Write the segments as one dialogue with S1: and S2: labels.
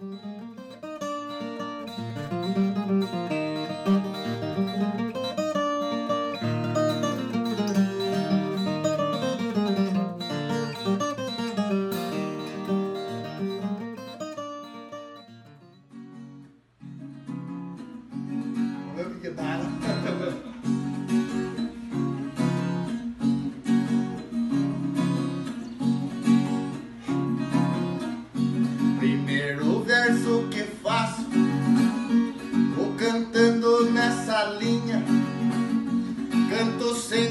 S1: Música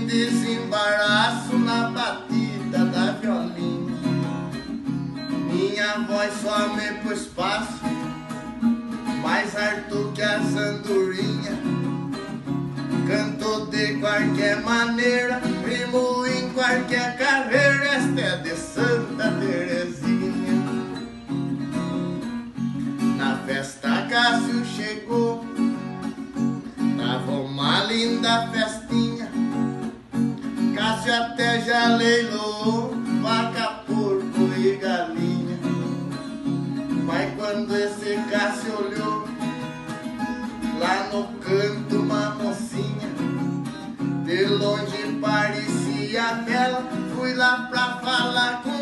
S1: desembaraço na batida da violinha. Minha voz some pro espaço, mais alto que as andorinhas. Canto de qualquer maneira, primo em qualquer carreira. Esta é de Santa Terezinha. Na festa Cássio chegou, tava uma linda festa. leilão, vaca, porco e galinha. Mas quando esse Cássio olhou, lá no canto uma mocinha, de longe parecia bela, fui lá pra falar com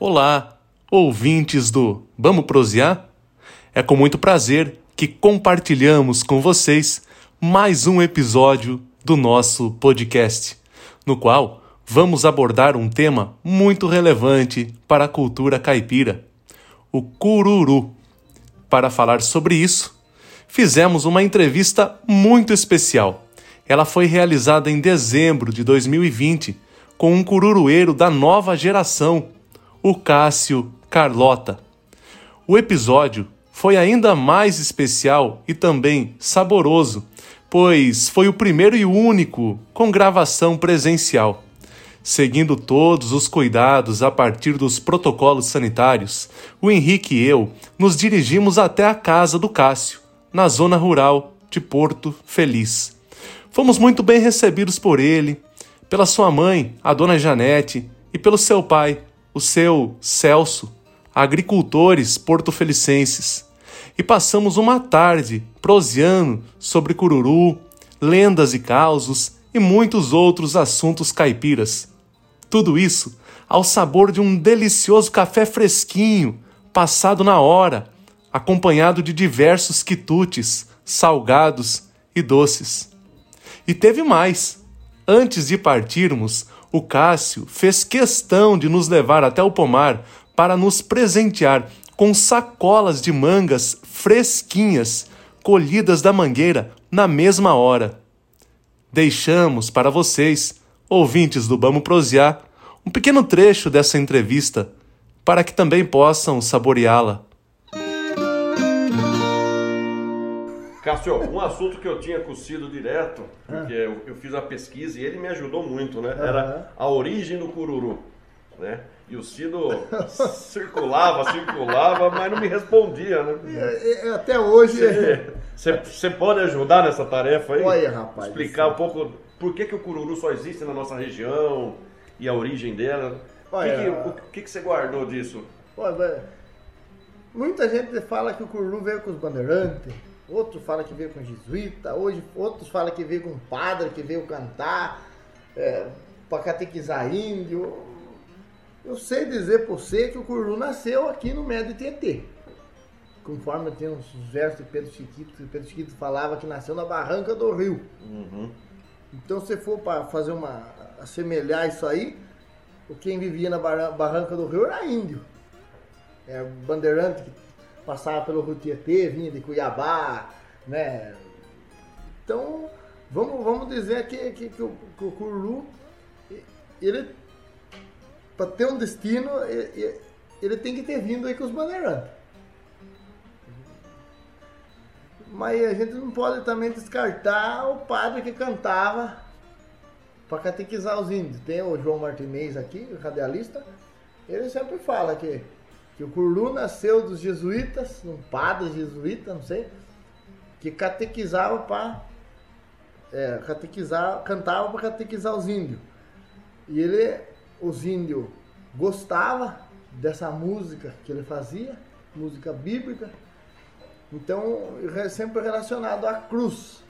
S2: Olá, ouvintes do Vamos Prosear? É com muito prazer que compartilhamos com vocês mais um episódio do nosso podcast, no qual vamos abordar um tema muito relevante para a cultura caipira: o cururu. Para falar sobre isso, fizemos uma entrevista muito especial. Ela foi realizada em dezembro de 2020 com um cururueiro da nova geração o Cássio Carlota. O episódio foi ainda mais especial e também saboroso, pois foi o primeiro e único com gravação presencial. Seguindo todos os cuidados a partir dos protocolos sanitários, o Henrique e eu nos dirigimos até a casa do Cássio, na zona rural de Porto Feliz. Fomos muito bem recebidos por ele, pela sua mãe, a dona Janete, e pelo seu pai, o seu Celso, agricultores portofelicenses, e passamos uma tarde proseando sobre cururu, lendas e causos e muitos outros assuntos caipiras. Tudo isso ao sabor de um delicioso café fresquinho, passado na hora, acompanhado de diversos quitutes, salgados e doces. E teve mais. Antes de partirmos, o Cássio fez questão de nos levar até o pomar para nos presentear com sacolas de mangas fresquinhas, colhidas da mangueira na mesma hora. Deixamos para vocês, ouvintes do Vamos Prosear, um pequeno trecho dessa entrevista para que também possam saboreá-la.
S3: Cássio, um assunto que eu tinha com o Cido direto, porque eu, eu fiz a pesquisa e ele me ajudou muito, né? Era a origem do cururu, né? E o Cido circulava, circulava, mas não me respondia, né?
S1: É, é, até hoje.
S3: Você pode ajudar nessa tarefa aí?
S1: Olha, rapaz.
S3: Explicar um pouco por que, que o cururu só existe na nossa região e a origem dela. Olha, o que, que você guardou disso?
S1: Olha, muita gente fala que o cururu veio com os bandeirantes outro fala que veio com jesuíta, hoje outros falam que veio com um padre que veio cantar é, para catequizar índio. Eu sei dizer por você que o Cururu nasceu aqui no Médio Tietê. Conforme tem uns versos de Pedro Chiquito, Pedro Chiquito falava que nasceu na Barranca do Rio. Uhum. Então, se for para fazer uma. assemelhar isso aí, quem vivia na Barranca do Rio era índio. É bandeirante que passava pelo Rio Tietê, vinha de Cuiabá, né? Então, vamos, vamos dizer que, que, que, o, que o ele, para ter um destino, ele, ele tem que ter vindo aí com os bandeirantes. Mas a gente não pode também descartar o padre que cantava para catequizar os índios. Tem o João Martinez aqui, o radialista, ele sempre fala que, que o Curlu nasceu dos jesuítas, um padre jesuíta, não sei, que catequizava para é, catequizar, cantava para catequizar os índios. E ele, os índios gostavam dessa música que ele fazia, música bíblica, então sempre relacionado à cruz.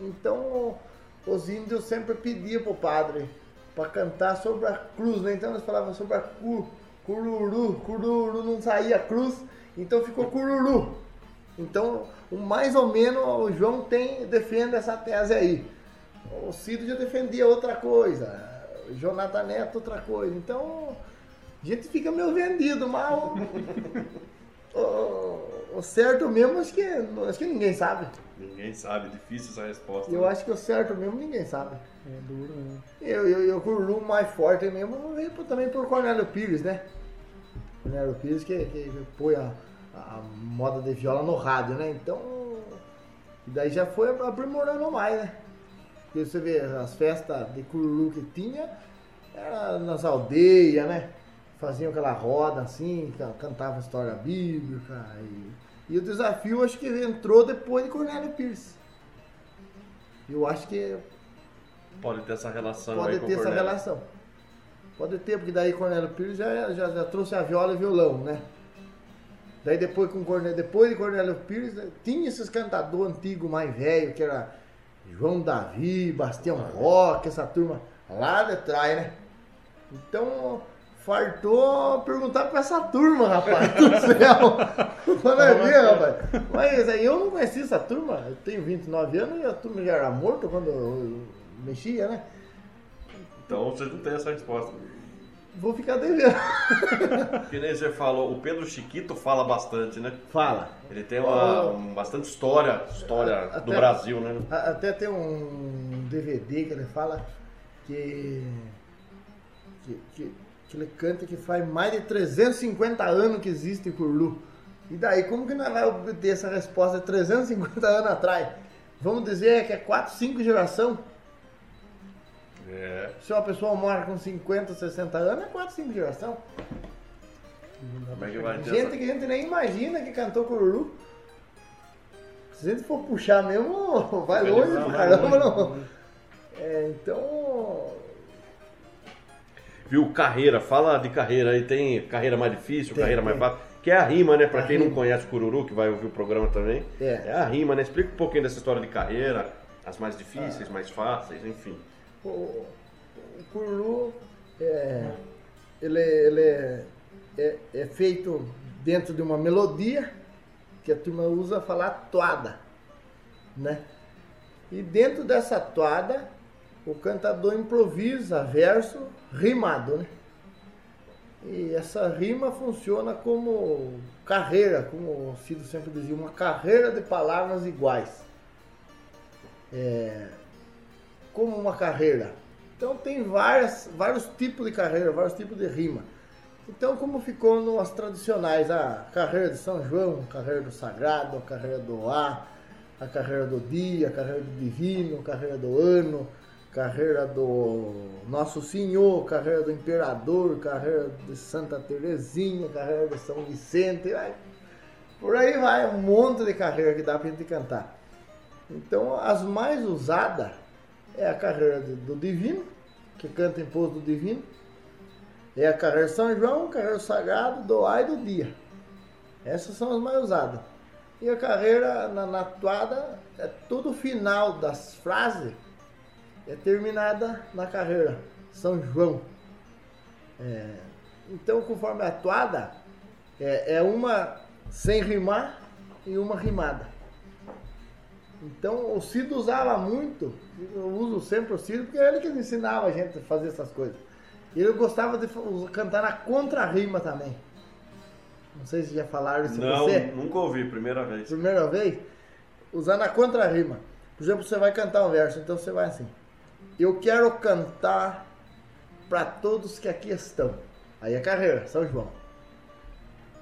S1: Então os índios sempre pediam para o padre para cantar sobre a cruz, né? Então eles falavam sobre a cu, cururu, cururu, não saía cruz, então ficou cururu. Então, mais ou menos o João tem defende essa tese aí. O Cido já defendia outra coisa, o Jonathan Neto outra coisa. Então, a gente fica meio vendido, mal. o, o, certo mesmo, acho que, acho que ninguém sabe.
S3: Ninguém sabe, difícil essa resposta.
S1: Eu né? acho que o certo mesmo ninguém sabe. É duro, né? Eu, eu, eu curlo mais forte mesmo veio também por Cornélio Pires, né? Cornélio Pires que, que põe a, a moda de viola no rádio, né? Então, daí já foi aprimorando mais, né? Porque você vê as festas de cururu que tinha, era nas aldeias, né? faziam aquela roda assim, cantavam história bíblica. E, e o desafio acho que entrou depois de Cornélio Pierce. Eu acho que.
S3: Pode ter essa relação
S1: Pode ter essa relação. Pode ter, porque daí Cornélio Pires já, já, já, trouxe a viola e violão, né? Daí depois, com Cornélio, depois de Cornélio Pires, né, tinha esses cantadores antigos mais velhos, que era João Davi, Bastião Roque, essa turma lá de trás, né? Então, fartou perguntar pra essa turma, rapaz, do céu. Quando é ver, rapaz. Mas aí eu não conheci essa turma, eu tenho 29 anos e a turma já era morta quando eu mexia, né?
S3: Então você não tem essa resposta.
S1: Vou ficar devendo.
S3: Que nem você falou, o Pedro Chiquito fala bastante, né?
S1: Fala.
S3: Ele tem uma, um, bastante história, história até, do Brasil, né?
S1: Até tem um DVD que ele fala que, que, que que ele canta que faz mais de 350 anos que existe Curlu. E daí, como que nós vamos obter essa resposta de 350 anos atrás? Vamos dizer que é 4, 5 geração?
S3: É.
S1: Se uma pessoa mora com 50, 60 anos, é 4, 5 geração.
S3: Como é que vai
S1: ter Gente essa... que a gente nem imagina que cantou Cururu. Se a gente for puxar mesmo, vai longe pra caramba, não. É, então,
S3: viu carreira, fala de carreira aí, tem carreira mais difícil,
S1: tem,
S3: carreira
S1: tem.
S3: mais fácil, que é a rima, né? Pra a quem rima. não conhece o Cururu, que vai ouvir o programa também,
S1: é.
S3: é a rima, né? Explica um pouquinho dessa história de carreira, as mais difíceis, ah. mais fáceis, enfim.
S1: O, o Cururu, é, ele, ele é, é, é feito dentro de uma melodia, que a turma usa falar toada, né? E dentro dessa toada, o cantador improvisa verso rimado, né? E essa rima funciona como carreira, como o Cido sempre dizia, uma carreira de palavras iguais. É, como uma carreira. Então tem várias, vários tipos de carreira, vários tipos de rima. Então como ficou nas tradicionais, a carreira de São João, a carreira do Sagrado, a carreira do ar, a carreira do dia, a carreira do divino, a carreira do ano, carreira do Nosso Senhor, carreira do Imperador, carreira de Santa Terezinha, carreira de São Vicente, vai, por aí vai, um monte de carreira que dá pra gente cantar. Então, as mais usadas é a carreira do Divino, que canta em pôs do Divino, é a carreira São João, carreira sagrado, do Ai do Dia. Essas são as mais usadas. E a carreira na, na toada é tudo final das frases é terminada na carreira São João. É, então, conforme a toada, é, é uma sem rimar e uma rimada. Então, o Cido usava muito, eu uso sempre o Cido, porque é ele que ensinava a gente a fazer essas coisas. E ele gostava de cantar na contra-rima também. Não sei se já falaram isso
S3: Não,
S1: você.
S3: nunca ouvi, primeira vez.
S1: Primeira vez? Usar na contra-rima. Por exemplo, você vai cantar um verso, então você vai assim. Eu quero cantar para todos que aqui estão. Aí é carreira, São João.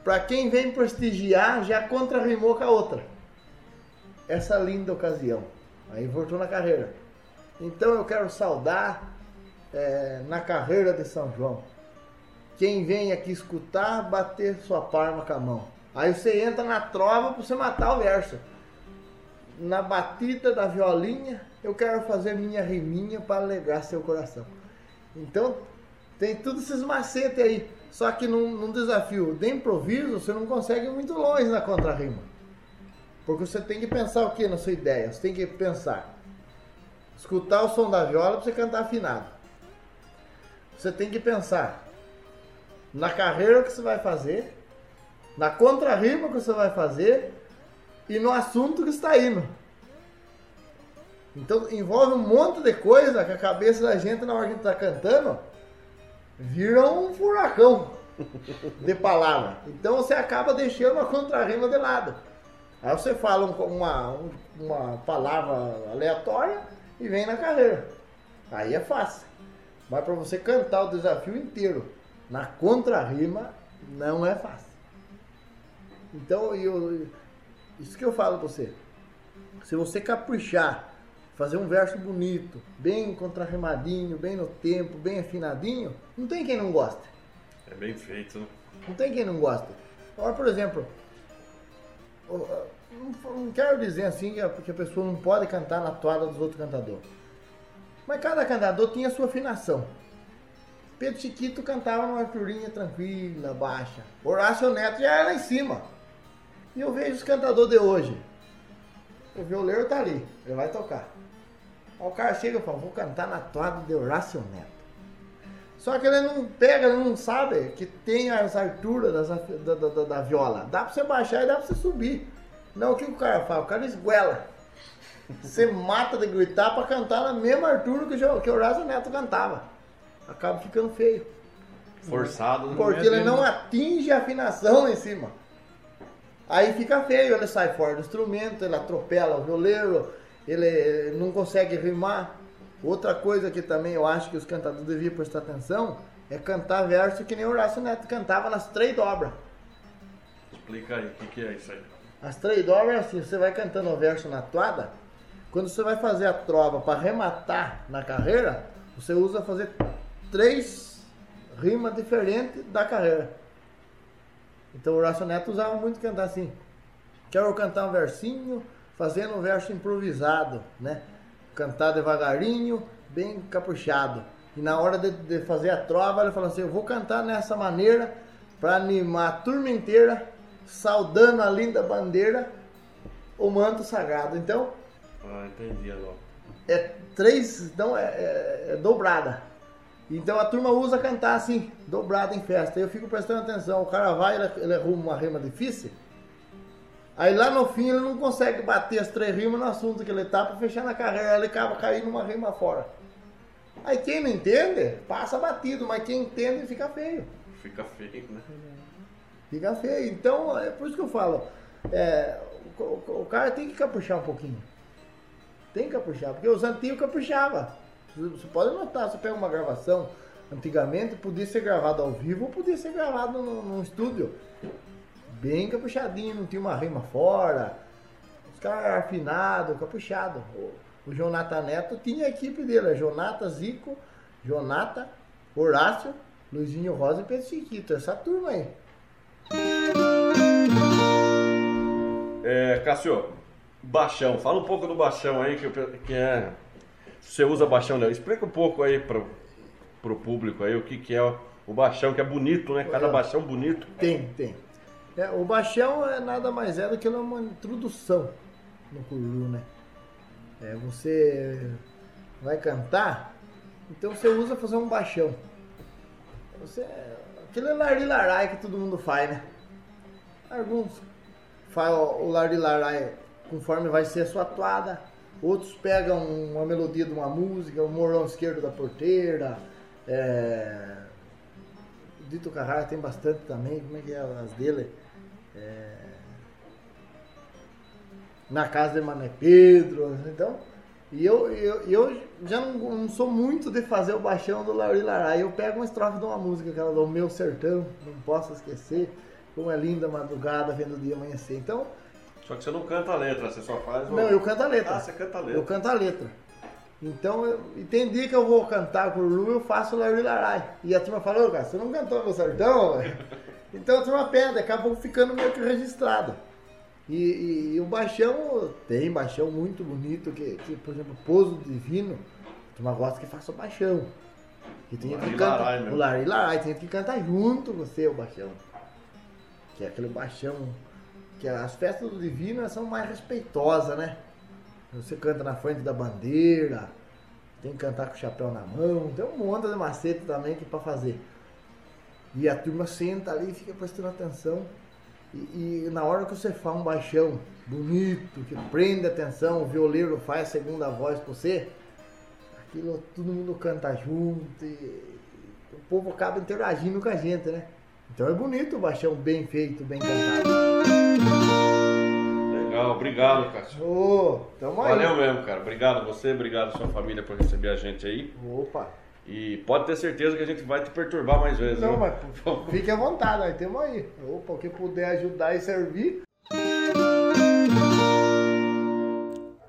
S1: Para quem vem prestigiar, já contrarrimou com a outra. Essa linda ocasião. Aí voltou na carreira. Então eu quero saudar é, na carreira de São João. Quem vem aqui escutar, bater sua palma com a mão. Aí você entra na trova para você matar o verso. Na batida da violinha, eu quero fazer minha riminha para alegrar seu coração. Então, tem todos esses macetes aí. Só que num, num desafio de improviso, você não consegue ir muito longe na contra-rima. Porque você tem que pensar o que na sua ideia? Você tem que pensar. Escutar o som da viola para você cantar afinado. Você tem que pensar na carreira que você vai fazer, na contra-rima que você vai fazer e no assunto que está indo. Então envolve um monte de coisa que a cabeça da gente na hora que está cantando vira um furacão de palavra. Então você acaba deixando a contra-rima de lado. Aí você fala uma, uma palavra aleatória e vem na carreira. Aí é fácil. Mas para você cantar o desafio inteiro na contra-rima, não é fácil. Então, eu, isso que eu falo pra você. Se você caprichar, fazer um verso bonito, bem contrarrimadinho, bem no tempo, bem afinadinho, não tem quem não gosta.
S3: É bem feito, né?
S1: Não tem quem não gosta. Agora, por exemplo, não quero dizer assim que a pessoa não pode cantar na toada dos outros cantadores. Mas cada cantador tinha a sua afinação. Pedro Chiquito cantava numa alturinha tranquila, baixa. Horácio Neto já era em cima. E eu vejo os cantadores de hoje. O violeiro tá ali, ele vai tocar. Aí o cara chega e fala, vou cantar na toada de Horácio Neto. Só que ele não pega, ele não sabe que tem as alturas das, da, da, da, da, viola. Dá pra você baixar e dá pra você subir. Não, o que o cara faz? O cara esguela. Você mata de gritar pra cantar na mesma altura que o Horácio Neto cantava. Acaba ficando feio.
S3: Forçado.
S1: Porque ele não atinge a afinação lá em cima. Aí fica feio, ele sai fora do instrumento, ele atropela o violeiro, ele não consegue rimar. Outra coisa que também eu acho que os cantadores deviam prestar atenção é cantar verso que nem o Horácio Neto cantava nas três dobras.
S3: Explica aí, o que, que é isso aí?
S1: As três dobras é assim, você vai cantando o verso na toada, quando você vai fazer a trova para rematar na carreira, você usa fazer três rimas diferentes da carreira. Então o Horácio Neto usava muito cantar assim. Quero cantar um versinho, fazendo um verso improvisado, né? Cantar devagarinho, bem capuchado. E na hora de, de fazer a trova, ele falou assim: Eu vou cantar nessa maneira para animar a turma inteira, saudando a linda bandeira, o manto sagrado. Então.
S3: Ah, entendi agora.
S1: É três, então é, é, é dobrada. Então a turma usa cantar assim, dobrado em festa. Eu fico prestando atenção. O cara vai, ele, ele arruma uma rima difícil. Aí lá no fim ele não consegue bater as três rimas no assunto que ele tá para fechar na carreira. Ele acaba caindo uma rima fora. Aí quem não entende, passa batido, mas quem entende fica feio.
S3: Fica feio, né?
S1: Fica feio. Então é por isso que eu falo. É, o, o, o, cara tem que capuchar um pouquinho. Tem que capuchar, porque os antigos capuchavam. Você pode notar, você pega uma gravação, antigamente podia ser gravado ao vivo ou podia ser gravado num, estúdio. Bem capuchadinho, não tinha uma rima fora. Os caras afinados, capuchado. O, o Jonathan Neto tinha a equipe dele, é Jonathan Zico, Jonathan, Horácio, Luizinho Rosa e Pedro Chiquito. Essa turma aí.
S3: É, Cássio, baixão. Fala um pouco do baixão aí, que, que é você usa baixão, Léo. Explica um pouco aí para o público aí o que, que é o baixão, que é bonito, né? Cada baixão bonito.
S1: Tem, tem. É, o baixão é nada mais é do que uma introdução no cururu, né? É, você vai cantar, então você usa fazer um baixão. Você, aquele larilarai que todo mundo faz, né? Alguns fazem o larilarai conforme vai ser a sua toada Outros pegam uma melodia de uma música, o morão esquerdo da porteira. É... Dito Carrara tem bastante também, como é que é as dele? É... Na casa de Mané Pedro, então. E eu, eu, eu já não, não, sou muito de fazer o baixão do Lauri Larai. Eu pego uma estrofe de uma música, aquela do Meu Sertão, não posso esquecer. Como é linda a madrugada vendo o dia amanhecer. Então,
S3: só que você não canta a letra, você só faz o...
S1: Não, eu canto a letra.
S3: Ah, você canta a letra.
S1: Eu canto a letra. Então, eu, e tem dia que eu vou cantar com o Lu, eu faço Larry Larai. E a turma falou, cara, você não cantou meu sertão? então a turma pede, acabou ficando meio que registrado. E, e, e, o baixão, tem baixão muito bonito, que, que por exemplo, Pouso Divino, a turma gosta que faça o baixão. Que tem que canta, o Larry Larai, tem que cantar junto com você o baixão. Que é aquele baixão, que as festas do Divino são mais respeitosas, né? Você canta na frente da bandeira, tem que cantar com o chapéu na mão, tem um monte de macete também que para fazer. E a turma senta ali e fica prestando atenção. E, e, na hora que você faz um baixão bonito, que prende atenção, o violeiro faz a segunda voz pra você, aquilo todo mundo canta junto e o povo acaba interagindo com a gente, né? Então é bonito o baixão bem feito, bem cantado.
S3: Legal, obrigado, Cássio.
S1: Ô, tamo
S3: aí. Valeu mesmo, cara. Obrigado a você, obrigado a sua família por receber a gente aí.
S1: Opa.
S3: E pode ter certeza que a gente vai te perturbar mais vezes.
S1: Não, mas fique à vontade, nós temos aí. Opa, o que puder ajudar e servir.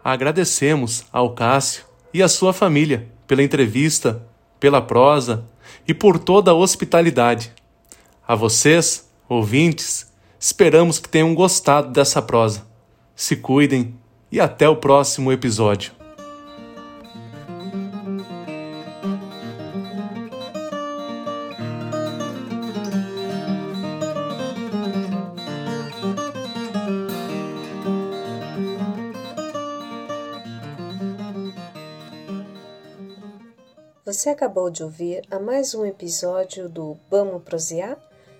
S2: Agradecemos ao Cássio e à sua família pela entrevista, pela prosa e por toda a hospitalidade. A vocês, ouvintes, esperamos que tenham gostado dessa prosa se cuidem e até o próximo episódio.
S4: Você acabou de ouvir a mais um episódio do Vamos Prosear?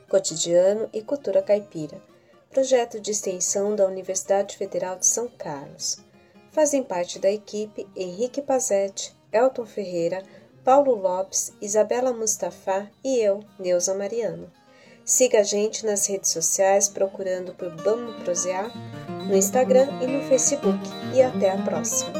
S4: Cotidiano e Cultura Caipira projeto de extensão da Universidade Federal de São Carlos. Fazem parte da equipe Henrique Pazetti, Elton Ferreira, Paulo Lopes, Isabela Mustafa e eu, Neuza Mariano. Siga a gente nas redes sociais procurando por Vamos Prosear no Instagram e no Facebook. E até a próxima!